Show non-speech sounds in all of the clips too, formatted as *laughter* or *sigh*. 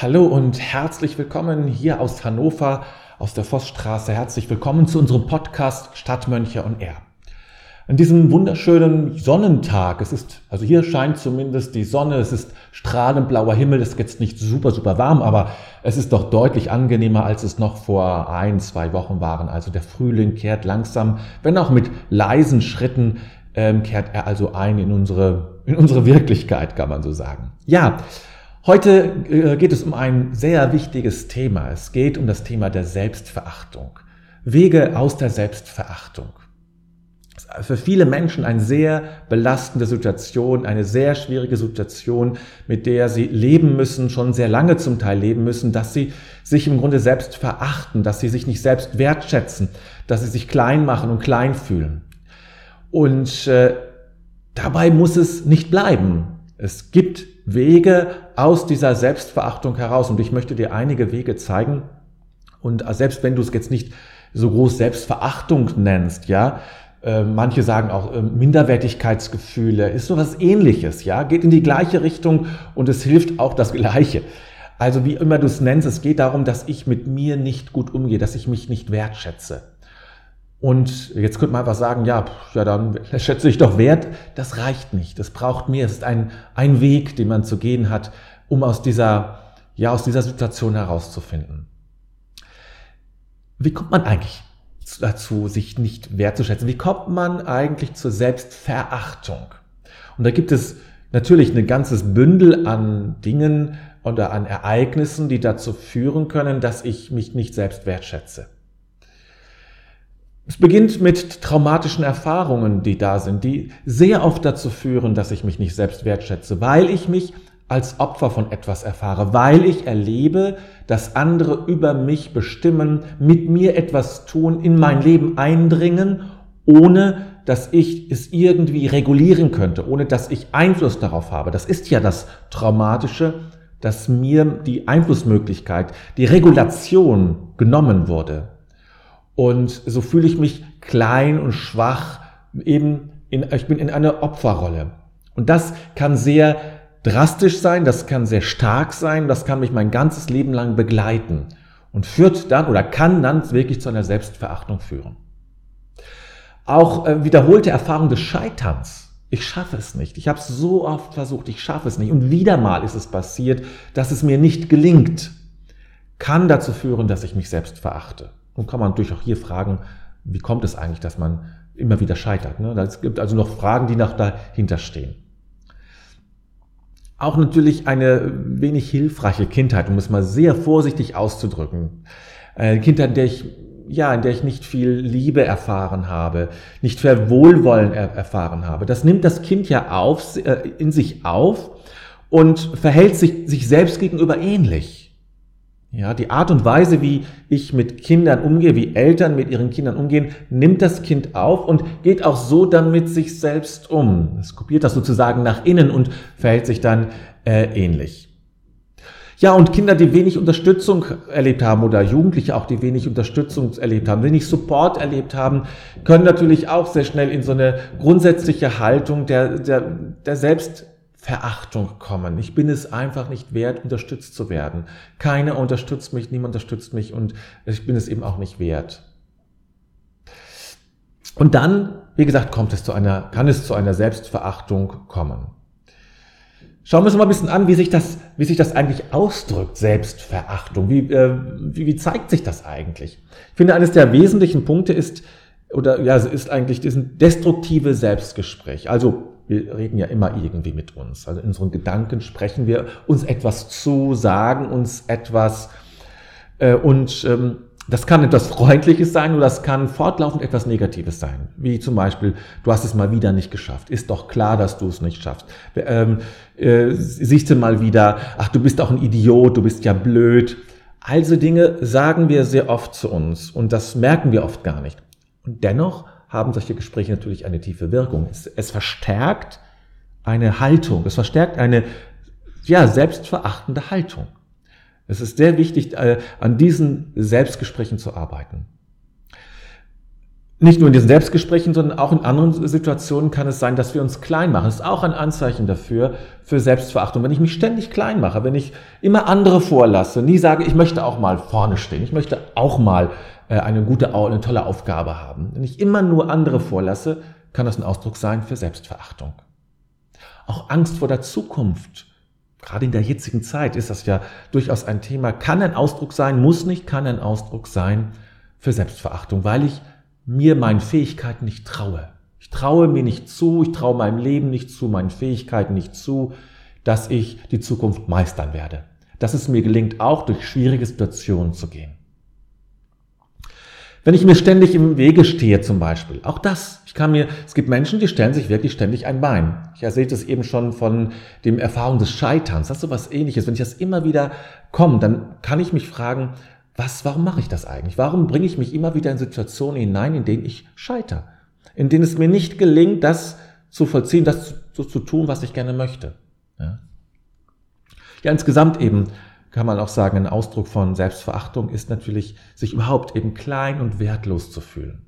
Hallo und herzlich willkommen hier aus Hannover, aus der Vossstraße. Herzlich willkommen zu unserem Podcast Stadtmönche und Er. An diesem wunderschönen Sonnentag, es ist, also hier scheint zumindest die Sonne, es ist strahlend blauer Himmel, es ist jetzt nicht super, super warm, aber es ist doch deutlich angenehmer, als es noch vor ein, zwei Wochen waren. Also der Frühling kehrt langsam, wenn auch mit leisen Schritten, ähm, kehrt er also ein in unsere, in unsere Wirklichkeit, kann man so sagen. Ja, Heute äh, geht es um ein sehr wichtiges Thema. Es geht um das Thema der Selbstverachtung. Wege aus der Selbstverachtung. Für viele Menschen eine sehr belastende Situation, eine sehr schwierige Situation, mit der sie leben müssen, schon sehr lange zum Teil leben müssen, dass sie sich im Grunde selbst verachten, dass sie sich nicht selbst wertschätzen, dass sie sich klein machen und klein fühlen. Und äh, dabei muss es nicht bleiben. Es gibt Wege aus dieser Selbstverachtung heraus. Und ich möchte dir einige Wege zeigen. Und selbst wenn du es jetzt nicht so groß Selbstverachtung nennst, ja, äh, manche sagen auch äh, Minderwertigkeitsgefühle, ist sowas ähnliches, ja, geht in die gleiche Richtung und es hilft auch das Gleiche. Also wie immer du es nennst, es geht darum, dass ich mit mir nicht gut umgehe, dass ich mich nicht wertschätze. Und jetzt könnte man einfach sagen, ja, ja, dann *laughs* schätze ich doch wert. Das reicht nicht. Das braucht mehr. Es ist ein, ein Weg, den man zu gehen hat, um aus dieser, ja, aus dieser Situation herauszufinden. Wie kommt man eigentlich dazu, sich nicht wertzuschätzen? Wie kommt man eigentlich zur Selbstverachtung? Und da gibt es natürlich ein ganzes Bündel an Dingen oder an Ereignissen, die dazu führen können, dass ich mich nicht selbst wertschätze. Es beginnt mit traumatischen Erfahrungen, die da sind, die sehr oft dazu führen, dass ich mich nicht selbst wertschätze, weil ich mich als Opfer von etwas erfahre, weil ich erlebe, dass andere über mich bestimmen, mit mir etwas tun, in mein Leben eindringen, ohne dass ich es irgendwie regulieren könnte, ohne dass ich Einfluss darauf habe. Das ist ja das Traumatische, dass mir die Einflussmöglichkeit, die Regulation genommen wurde. Und so fühle ich mich klein und schwach, eben in, ich bin in einer Opferrolle. Und das kann sehr drastisch sein, das kann sehr stark sein, das kann mich mein ganzes Leben lang begleiten und führt dann oder kann dann wirklich zu einer Selbstverachtung führen. Auch äh, wiederholte Erfahrung des Scheiterns. Ich schaffe es nicht. Ich habe es so oft versucht, ich schaffe es nicht. Und wieder mal ist es passiert, dass es mir nicht gelingt. Kann dazu führen, dass ich mich selbst verachte. Und kann man natürlich auch hier fragen, wie kommt es eigentlich, dass man immer wieder scheitert? Ne? Es gibt also noch Fragen, die noch dahinter stehen. Auch natürlich eine wenig hilfreiche Kindheit, um es mal sehr vorsichtig auszudrücken. Eine Kindheit, in der ich, ja, in der ich nicht viel Liebe erfahren habe, nicht viel Wohlwollen er erfahren habe. Das nimmt das Kind ja auf, äh, in sich auf und verhält sich, sich selbst gegenüber ähnlich. Ja, die Art und Weise, wie ich mit Kindern umgehe, wie Eltern mit ihren Kindern umgehen, nimmt das Kind auf und geht auch so dann mit sich selbst um. Es kopiert das sozusagen nach innen und verhält sich dann äh, ähnlich. Ja, und Kinder, die wenig Unterstützung erlebt haben oder Jugendliche auch, die wenig Unterstützung erlebt haben, wenig Support erlebt haben, können natürlich auch sehr schnell in so eine grundsätzliche Haltung der, der, der Selbst Verachtung kommen. Ich bin es einfach nicht wert, unterstützt zu werden. Keiner unterstützt mich, niemand unterstützt mich und ich bin es eben auch nicht wert. Und dann, wie gesagt, kommt es zu einer, kann es zu einer Selbstverachtung kommen. Schauen wir uns mal ein bisschen an, wie sich das, wie sich das eigentlich ausdrückt, Selbstverachtung. Wie, äh, wie, wie zeigt sich das eigentlich? Ich finde, eines der wesentlichen Punkte ist, oder ja, ist eigentlich diesen destruktive Selbstgespräch. Also wir reden ja immer irgendwie mit uns. Also in unseren Gedanken sprechen wir uns etwas zu, sagen uns etwas. Äh, und ähm, das kann etwas Freundliches sein oder das kann fortlaufend etwas Negatives sein. Wie zum Beispiel, du hast es mal wieder nicht geschafft. Ist doch klar, dass du es nicht schaffst. Ähm, äh, siehst du mal wieder, ach, du bist auch ein Idiot, du bist ja blöd. Also Dinge sagen wir sehr oft zu uns und das merken wir oft gar nicht. Und dennoch haben solche Gespräche natürlich eine tiefe Wirkung. Es, es verstärkt eine Haltung, es verstärkt eine ja, selbstverachtende Haltung. Es ist sehr wichtig, äh, an diesen Selbstgesprächen zu arbeiten. nicht nur in diesen Selbstgesprächen, sondern auch in anderen Situationen kann es sein, dass wir uns klein machen. Das ist auch ein Anzeichen dafür, für Selbstverachtung. Wenn ich mich ständig klein mache, wenn ich immer andere vorlasse, nie sage, ich möchte auch mal vorne stehen, ich möchte auch mal eine gute, eine tolle Aufgabe haben. Wenn ich immer nur andere vorlasse, kann das ein Ausdruck sein für Selbstverachtung. Auch Angst vor der Zukunft. Gerade in der jetzigen Zeit ist das ja durchaus ein Thema. Kann ein Ausdruck sein, muss nicht, kann ein Ausdruck sein für Selbstverachtung, weil ich mir meinen Fähigkeiten nicht traue. Ich traue mir nicht zu, ich traue meinem Leben nicht zu, meinen Fähigkeiten nicht zu, dass ich die Zukunft meistern werde. Dass es mir gelingt, auch durch schwierige Situationen zu gehen. Wenn ich mir ständig im Wege stehe zum Beispiel, auch das, ich kann mir, es gibt Menschen, die stellen sich wirklich ständig ein Bein. Ich erzählte es eben schon von dem Erfahrung des Scheiterns, das ist so was ähnliches. Wenn ich das immer wieder komme, dann kann ich mich fragen, was, warum mache ich das eigentlich? Warum bringe ich mich immer wieder in Situationen hinein, in denen ich scheitere? In denen es mir nicht gelingt, das zu vollziehen, das zu, zu tun, was ich gerne möchte. Ja? ja, insgesamt eben kann man auch sagen, ein Ausdruck von Selbstverachtung ist natürlich, sich überhaupt eben klein und wertlos zu fühlen.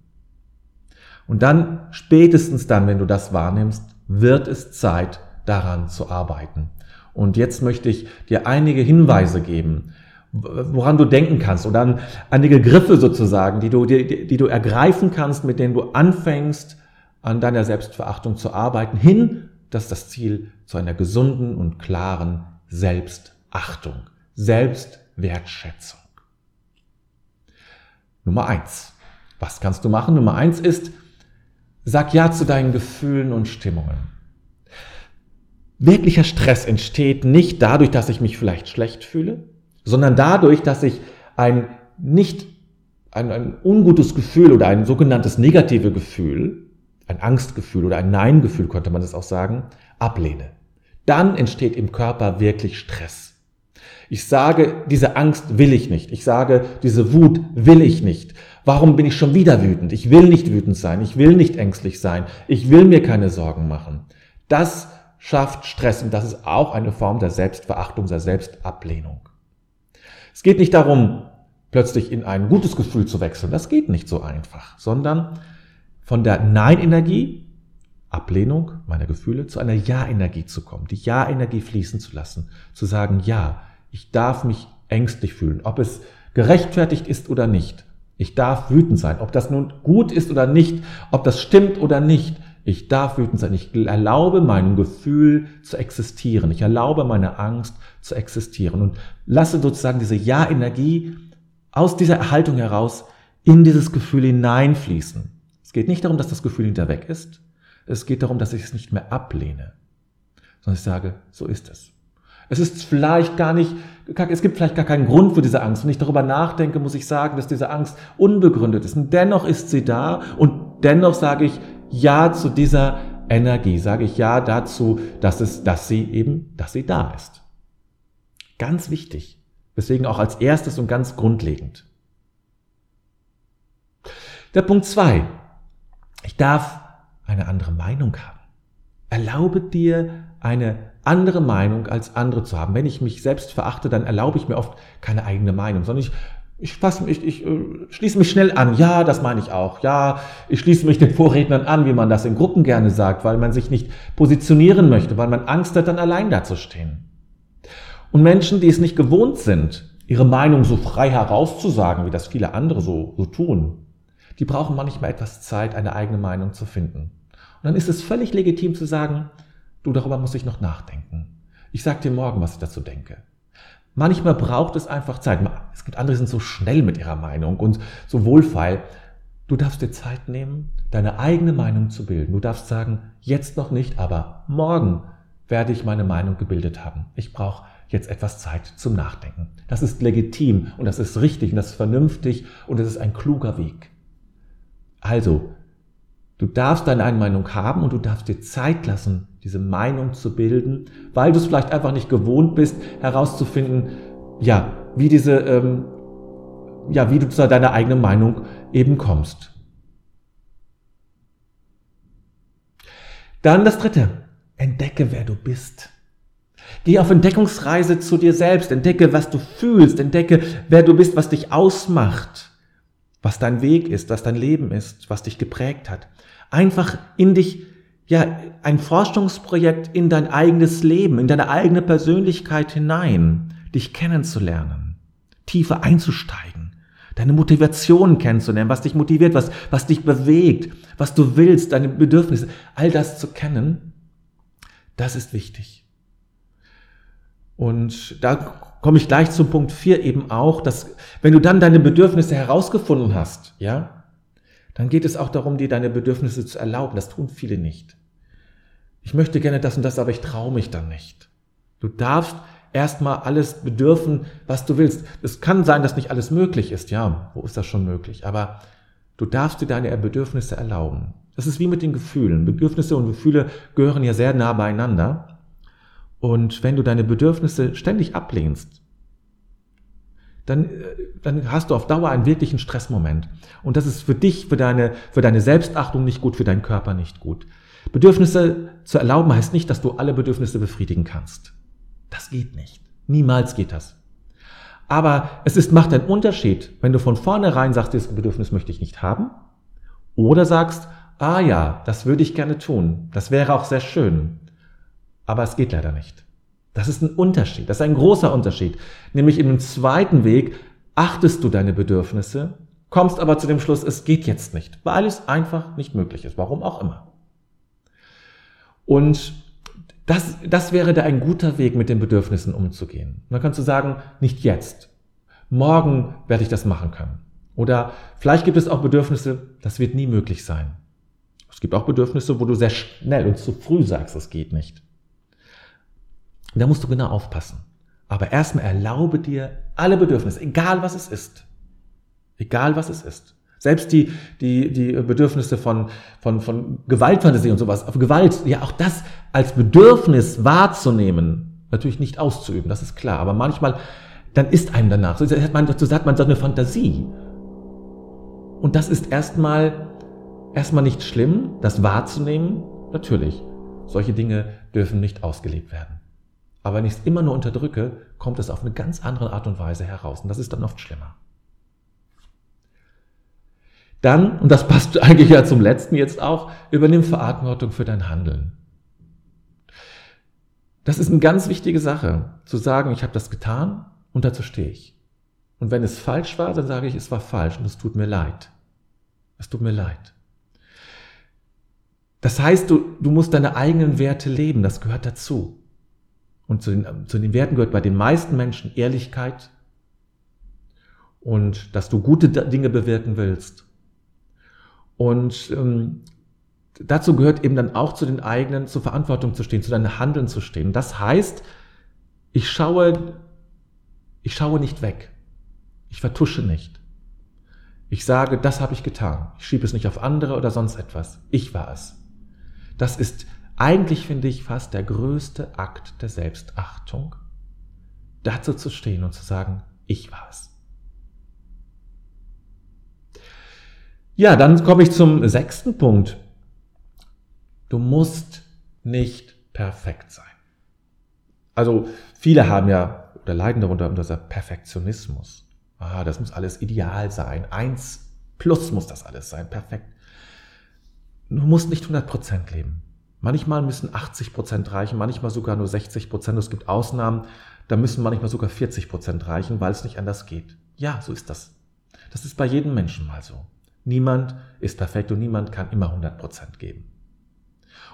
Und dann, spätestens dann, wenn du das wahrnimmst, wird es Zeit, daran zu arbeiten. Und jetzt möchte ich dir einige Hinweise geben, woran du denken kannst oder an einige Griffe sozusagen, die du, die, die du ergreifen kannst, mit denen du anfängst, an deiner Selbstverachtung zu arbeiten, hin, das ist das Ziel zu einer gesunden und klaren Selbstachtung, Selbstwertschätzung. Nummer eins. Was kannst du machen? Nummer eins ist, sag Ja zu deinen Gefühlen und Stimmungen. Wirklicher Stress entsteht nicht dadurch, dass ich mich vielleicht schlecht fühle, sondern dadurch, dass ich ein nicht ein, ein ungutes Gefühl oder ein sogenanntes negative Gefühl, ein Angstgefühl oder ein Nein-Gefühl könnte man das auch sagen, ablehne. Dann entsteht im Körper wirklich Stress. Ich sage, diese Angst will ich nicht. Ich sage, diese Wut will ich nicht. Warum bin ich schon wieder wütend? Ich will nicht wütend sein. Ich will nicht ängstlich sein. Ich will mir keine Sorgen machen. Das schafft Stress und das ist auch eine Form der Selbstverachtung, der Selbstablehnung. Es geht nicht darum, plötzlich in ein gutes Gefühl zu wechseln. Das geht nicht so einfach, sondern von der Nein-Energie, Ablehnung meiner Gefühle, zu einer Ja-Energie zu kommen, die Ja-Energie fließen zu lassen, zu sagen, ja, ich darf mich ängstlich fühlen, ob es gerechtfertigt ist oder nicht. Ich darf wütend sein, ob das nun gut ist oder nicht, ob das stimmt oder nicht. Ich darf wütend sein. Ich erlaube meinem Gefühl zu existieren. Ich erlaube meiner Angst zu existieren und lasse sozusagen diese Ja-Energie aus dieser Erhaltung heraus in dieses Gefühl hineinfließen. Es geht nicht darum, dass das Gefühl hinter weg ist. Es geht darum, dass ich es nicht mehr ablehne, sondern ich sage, so ist es. Es ist vielleicht gar nicht, es gibt vielleicht gar keinen Grund für diese Angst. Wenn ich darüber nachdenke, muss ich sagen, dass diese Angst unbegründet ist. Und dennoch ist sie da und dennoch sage ich Ja zu dieser Energie, sage ich Ja dazu, dass es, dass sie eben, dass sie da ist. Ganz wichtig. Deswegen auch als erstes und ganz grundlegend. Der Punkt zwei: Ich darf eine andere Meinung haben. Erlaube dir eine andere Meinung als andere zu haben. Wenn ich mich selbst verachte, dann erlaube ich mir oft keine eigene Meinung, sondern ich, ich, fasse, ich, ich äh, schließe mich schnell an. Ja, das meine ich auch. Ja, ich schließe mich den Vorrednern an, wie man das in Gruppen gerne sagt, weil man sich nicht positionieren möchte, weil man Angst hat, dann allein dazustehen. Und Menschen, die es nicht gewohnt sind, ihre Meinung so frei herauszusagen, wie das viele andere so, so tun, die brauchen manchmal etwas Zeit, eine eigene Meinung zu finden. Und dann ist es völlig legitim zu sagen, du, darüber muss ich noch nachdenken. Ich sag dir morgen, was ich dazu denke. Manchmal braucht es einfach Zeit. Es gibt andere, die sind so schnell mit ihrer Meinung und so wohlfeil. Du darfst dir Zeit nehmen, deine eigene Meinung zu bilden. Du darfst sagen, jetzt noch nicht, aber morgen werde ich meine Meinung gebildet haben. Ich brauche jetzt etwas Zeit zum Nachdenken. Das ist legitim und das ist richtig und das ist vernünftig und das ist ein kluger Weg. Also, du darfst deine eigene Meinung haben und du darfst dir Zeit lassen, diese Meinung zu bilden, weil du es vielleicht einfach nicht gewohnt bist, herauszufinden, ja, wie diese, ähm, ja, wie du zu deiner eigenen Meinung eben kommst. Dann das dritte. Entdecke, wer du bist. Geh auf Entdeckungsreise zu dir selbst, entdecke, was du fühlst, entdecke, wer du bist, was dich ausmacht. was dein Weg ist, was dein Leben ist, was dich geprägt hat. Einfach in dich, ja, ein Forschungsprojekt in dein eigenes Leben, in deine eigene Persönlichkeit hinein, dich kennenzulernen, tiefer einzusteigen, deine Motivation kennenzulernen, was dich motiviert, was, was dich bewegt, was du willst, deine Bedürfnisse, all das zu kennen, das ist wichtig. Und da komme ich gleich zum Punkt 4 eben auch, dass wenn du dann deine Bedürfnisse herausgefunden hast, ja, dann geht es auch darum, dir deine Bedürfnisse zu erlauben. Das tun viele nicht. Ich möchte gerne das und das, aber ich traue mich dann nicht. Du darfst erstmal alles bedürfen, was du willst. Es kann sein, dass nicht alles möglich ist. Ja, wo ist das schon möglich? Aber du darfst dir deine Bedürfnisse erlauben. Das ist wie mit den Gefühlen. Bedürfnisse und Gefühle gehören ja sehr nah beieinander. Und wenn du deine Bedürfnisse ständig ablehnst, dann, äh, dann hast du auf Dauer einen wirklichen Stressmoment. Und das ist für dich, für deine, für deine Selbstachtung nicht gut, für deinen Körper nicht gut. Bedürfnisse zu erlauben heißt nicht, dass du alle Bedürfnisse befriedigen kannst. Das geht nicht. Niemals geht das. Aber es ist, macht einen Unterschied, wenn du von vornherein sagst, dieses Bedürfnis möchte ich nicht haben, oder sagst, ah ja, das würde ich gerne tun, das wäre auch sehr schön, aber es geht leider nicht. Das ist ein Unterschied, das ist ein großer Unterschied. Nämlich in dem zweiten Weg achtest du deine Bedürfnisse, kommst aber zu dem Schluss, es geht jetzt nicht, weil es einfach nicht möglich ist, warum auch immer. Und das, das wäre da ein guter Weg, mit den Bedürfnissen umzugehen. Dann kannst du sagen, nicht jetzt. Morgen werde ich das machen können. Oder vielleicht gibt es auch Bedürfnisse, das wird nie möglich sein. Es gibt auch Bedürfnisse, wo du sehr schnell und zu früh sagst, es geht nicht. Da musst du genau aufpassen. Aber erstmal erlaube dir alle Bedürfnisse, egal was es ist. Egal was es ist. Selbst die, die, die Bedürfnisse von, von, von Gewaltfantasie und sowas, auf Gewalt, ja auch das als Bedürfnis wahrzunehmen, natürlich nicht auszuüben, das ist klar. Aber manchmal, dann ist einem danach. So hat man, so hat man so eine Fantasie. Und das ist erstmal, erstmal nicht schlimm, das wahrzunehmen, natürlich. Solche Dinge dürfen nicht ausgelebt werden. Aber wenn ich es immer nur unterdrücke, kommt es auf eine ganz andere Art und Weise heraus. Und das ist dann oft schlimmer. Dann, und das passt *laughs* eigentlich ja zum letzten jetzt auch, übernimm Verantwortung für dein Handeln. Das ist eine ganz wichtige Sache, zu sagen, ich habe das getan und dazu stehe ich. Und wenn es falsch war, dann sage ich, es war falsch und es tut mir leid. Es tut mir leid. Das heißt, du, du musst deine eigenen Werte leben, das gehört dazu. Und zu den, zu den Werten gehört bei den meisten Menschen Ehrlichkeit und dass du gute Dinge bewirken willst und ähm, dazu gehört eben dann auch zu den eigenen, zur Verantwortung zu stehen, zu deinem Handeln zu stehen. Das heißt, ich schaue, ich schaue nicht weg. Ich vertusche nicht. Ich sage, das habe ich getan. Ich schiebe es nicht auf andere oder sonst etwas. Ich war es. Das ist eigentlich, finde ich, fast der größte Akt der Selbstachtung, dazu zu stehen und zu sagen, ich war es. Ja, dann komme ich zum sechsten Punkt. Du musst nicht perfekt sein. Also viele haben ja oder leiden darunter unter dieser Perfektionismus. Ah, das muss alles ideal sein. Eins plus muss das alles sein. Perfekt. Du musst nicht 100% leben. Manchmal müssen 80% reichen, manchmal sogar nur 60%. Es gibt Ausnahmen, da müssen manchmal sogar 40% reichen, weil es nicht anders geht. Ja, so ist das. Das ist bei jedem Menschen mal so. Niemand ist perfekt und niemand kann immer 100% geben.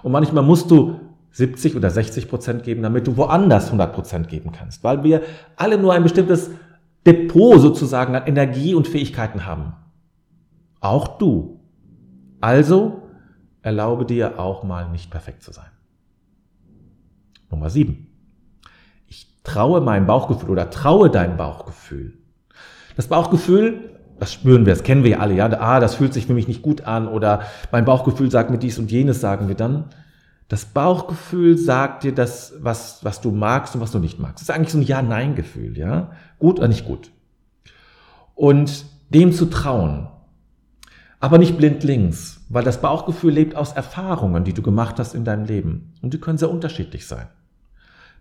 Und manchmal musst du 70 oder 60% geben, damit du woanders 100% geben kannst, weil wir alle nur ein bestimmtes Depot sozusagen an Energie und Fähigkeiten haben. Auch du. Also erlaube dir auch mal nicht perfekt zu sein. Nummer 7. Ich traue meinem Bauchgefühl oder traue deinem Bauchgefühl. Das Bauchgefühl das spüren wir, das kennen wir ja alle, ja, ah, das fühlt sich für mich nicht gut an oder mein Bauchgefühl sagt mir dies und jenes, sagen wir dann. Das Bauchgefühl sagt dir das, was, was du magst und was du nicht magst. Das ist eigentlich so ein Ja-Nein-Gefühl, ja. Gut oder nicht gut. Und dem zu trauen. Aber nicht blindlings, weil das Bauchgefühl lebt aus Erfahrungen, die du gemacht hast in deinem Leben. Und die können sehr unterschiedlich sein.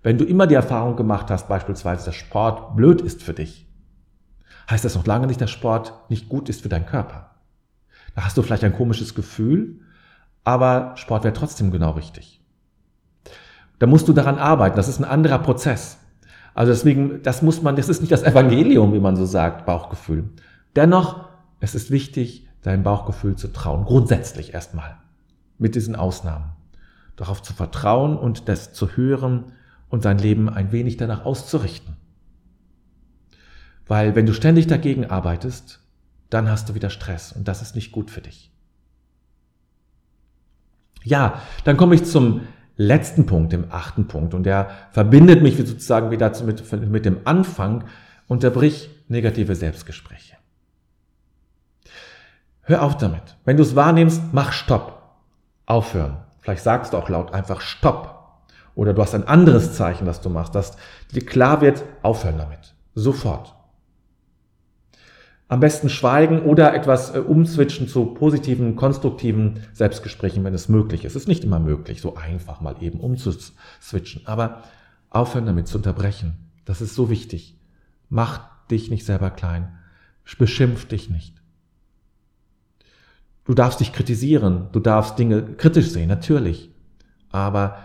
Wenn du immer die Erfahrung gemacht hast, beispielsweise, dass Sport blöd ist für dich, heißt das noch lange nicht, dass Sport nicht gut ist für deinen Körper. Da hast du vielleicht ein komisches Gefühl, aber Sport wäre trotzdem genau richtig. Da musst du daran arbeiten, das ist ein anderer Prozess. Also deswegen, das muss man, das ist nicht das Evangelium, wie man so sagt, Bauchgefühl. Dennoch, es ist wichtig, deinem Bauchgefühl zu trauen, grundsätzlich erstmal, mit diesen Ausnahmen. Darauf zu vertrauen und das zu hören und dein Leben ein wenig danach auszurichten. Weil wenn du ständig dagegen arbeitest, dann hast du wieder Stress und das ist nicht gut für dich. Ja, dann komme ich zum letzten Punkt, dem achten Punkt und der verbindet mich sozusagen wieder mit, mit dem Anfang, unterbrich negative Selbstgespräche. Hör auf damit. Wenn du es wahrnimmst, mach Stopp. Aufhören. Vielleicht sagst du auch laut einfach Stopp. Oder du hast ein anderes Zeichen, das du machst, dass dir klar wird, aufhören damit. Sofort. Am besten schweigen oder etwas äh, umswitchen zu positiven, konstruktiven Selbstgesprächen, wenn es möglich ist. Es ist nicht immer möglich, so einfach mal eben umzuswitchen. Aber aufhören damit zu unterbrechen. Das ist so wichtig. Mach dich nicht selber klein. Beschimpf dich nicht. Du darfst dich kritisieren. Du darfst Dinge kritisch sehen, natürlich. Aber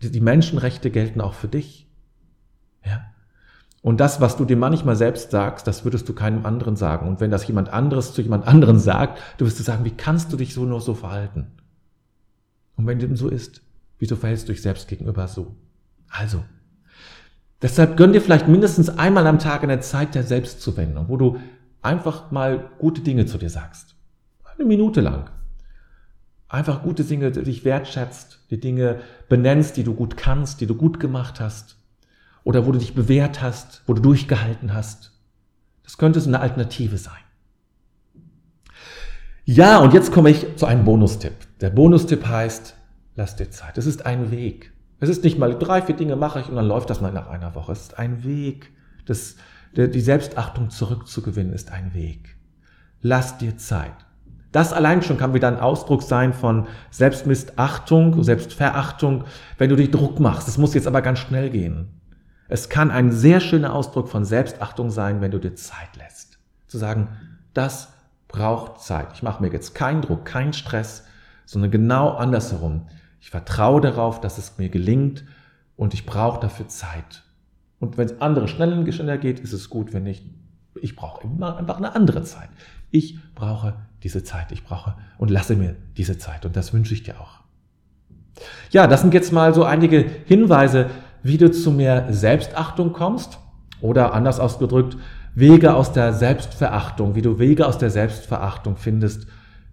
die Menschenrechte gelten auch für dich. Ja? Und das, was du dir manchmal selbst sagst, das würdest du keinem anderen sagen. Und wenn das jemand anderes zu jemand anderen sagt, du wirst du sagen, wie kannst du dich so nur so verhalten? Und wenn dem so ist, wieso verhältst du dich selbst gegenüber so? Also, deshalb gönn dir vielleicht mindestens einmal am Tag eine Zeit der Selbstzuwendung, wo du einfach mal gute Dinge zu dir sagst. Eine Minute lang. Einfach gute Dinge, die dich wertschätzt, die Dinge benennst, die du gut kannst, die du gut gemacht hast oder wo du dich bewährt hast, wo du durchgehalten hast. Das könnte so eine Alternative sein. Ja, und jetzt komme ich zu einem Bonustipp. Der Bonustipp heißt, lass dir Zeit. Es ist ein Weg. Es ist nicht mal drei, vier Dinge mache ich und dann läuft das mal nach einer Woche. Es ist ein Weg. Das, die Selbstachtung zurückzugewinnen ist ein Weg. Lass dir Zeit. Das allein schon kann wieder ein Ausdruck sein von Selbstmissachtung, Selbstverachtung, wenn du dich Druck machst. Es muss jetzt aber ganz schnell gehen. Es kann ein sehr schöner Ausdruck von Selbstachtung sein, wenn du dir Zeit lässt. Zu sagen, das braucht Zeit. Ich mache mir jetzt keinen Druck, keinen Stress, sondern genau andersherum. Ich vertraue darauf, dass es mir gelingt und ich brauche dafür Zeit. Und wenn es andere schneller, schneller geht, ist es gut, wenn nicht. Ich brauche immer einfach eine andere Zeit. Ich brauche diese Zeit. Ich brauche und lasse mir diese Zeit. Und das wünsche ich dir auch. Ja, das sind jetzt mal so einige Hinweise, wie du zu mehr Selbstachtung kommst oder anders ausgedrückt, Wege aus der Selbstverachtung, wie du Wege aus der Selbstverachtung findest,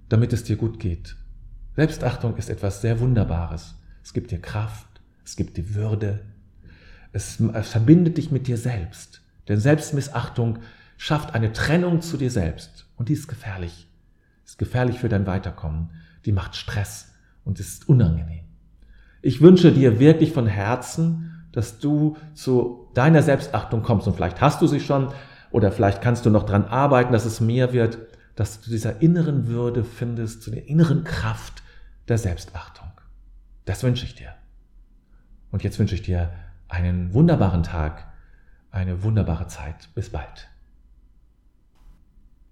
damit es dir gut geht. Selbstachtung ist etwas sehr Wunderbares. Es gibt dir Kraft, es gibt dir Würde, es, es verbindet dich mit dir selbst. Denn Selbstmissachtung schafft eine Trennung zu dir selbst und die ist gefährlich. Ist gefährlich für dein Weiterkommen. Die macht Stress und ist unangenehm. Ich wünsche dir wirklich von Herzen, dass du zu deiner Selbstachtung kommst. Und vielleicht hast du sie schon oder vielleicht kannst du noch dran arbeiten, dass es mehr wird, dass du dieser inneren Würde findest, zu der inneren Kraft der Selbstachtung. Das wünsche ich dir. Und jetzt wünsche ich dir einen wunderbaren Tag, eine wunderbare Zeit. Bis bald.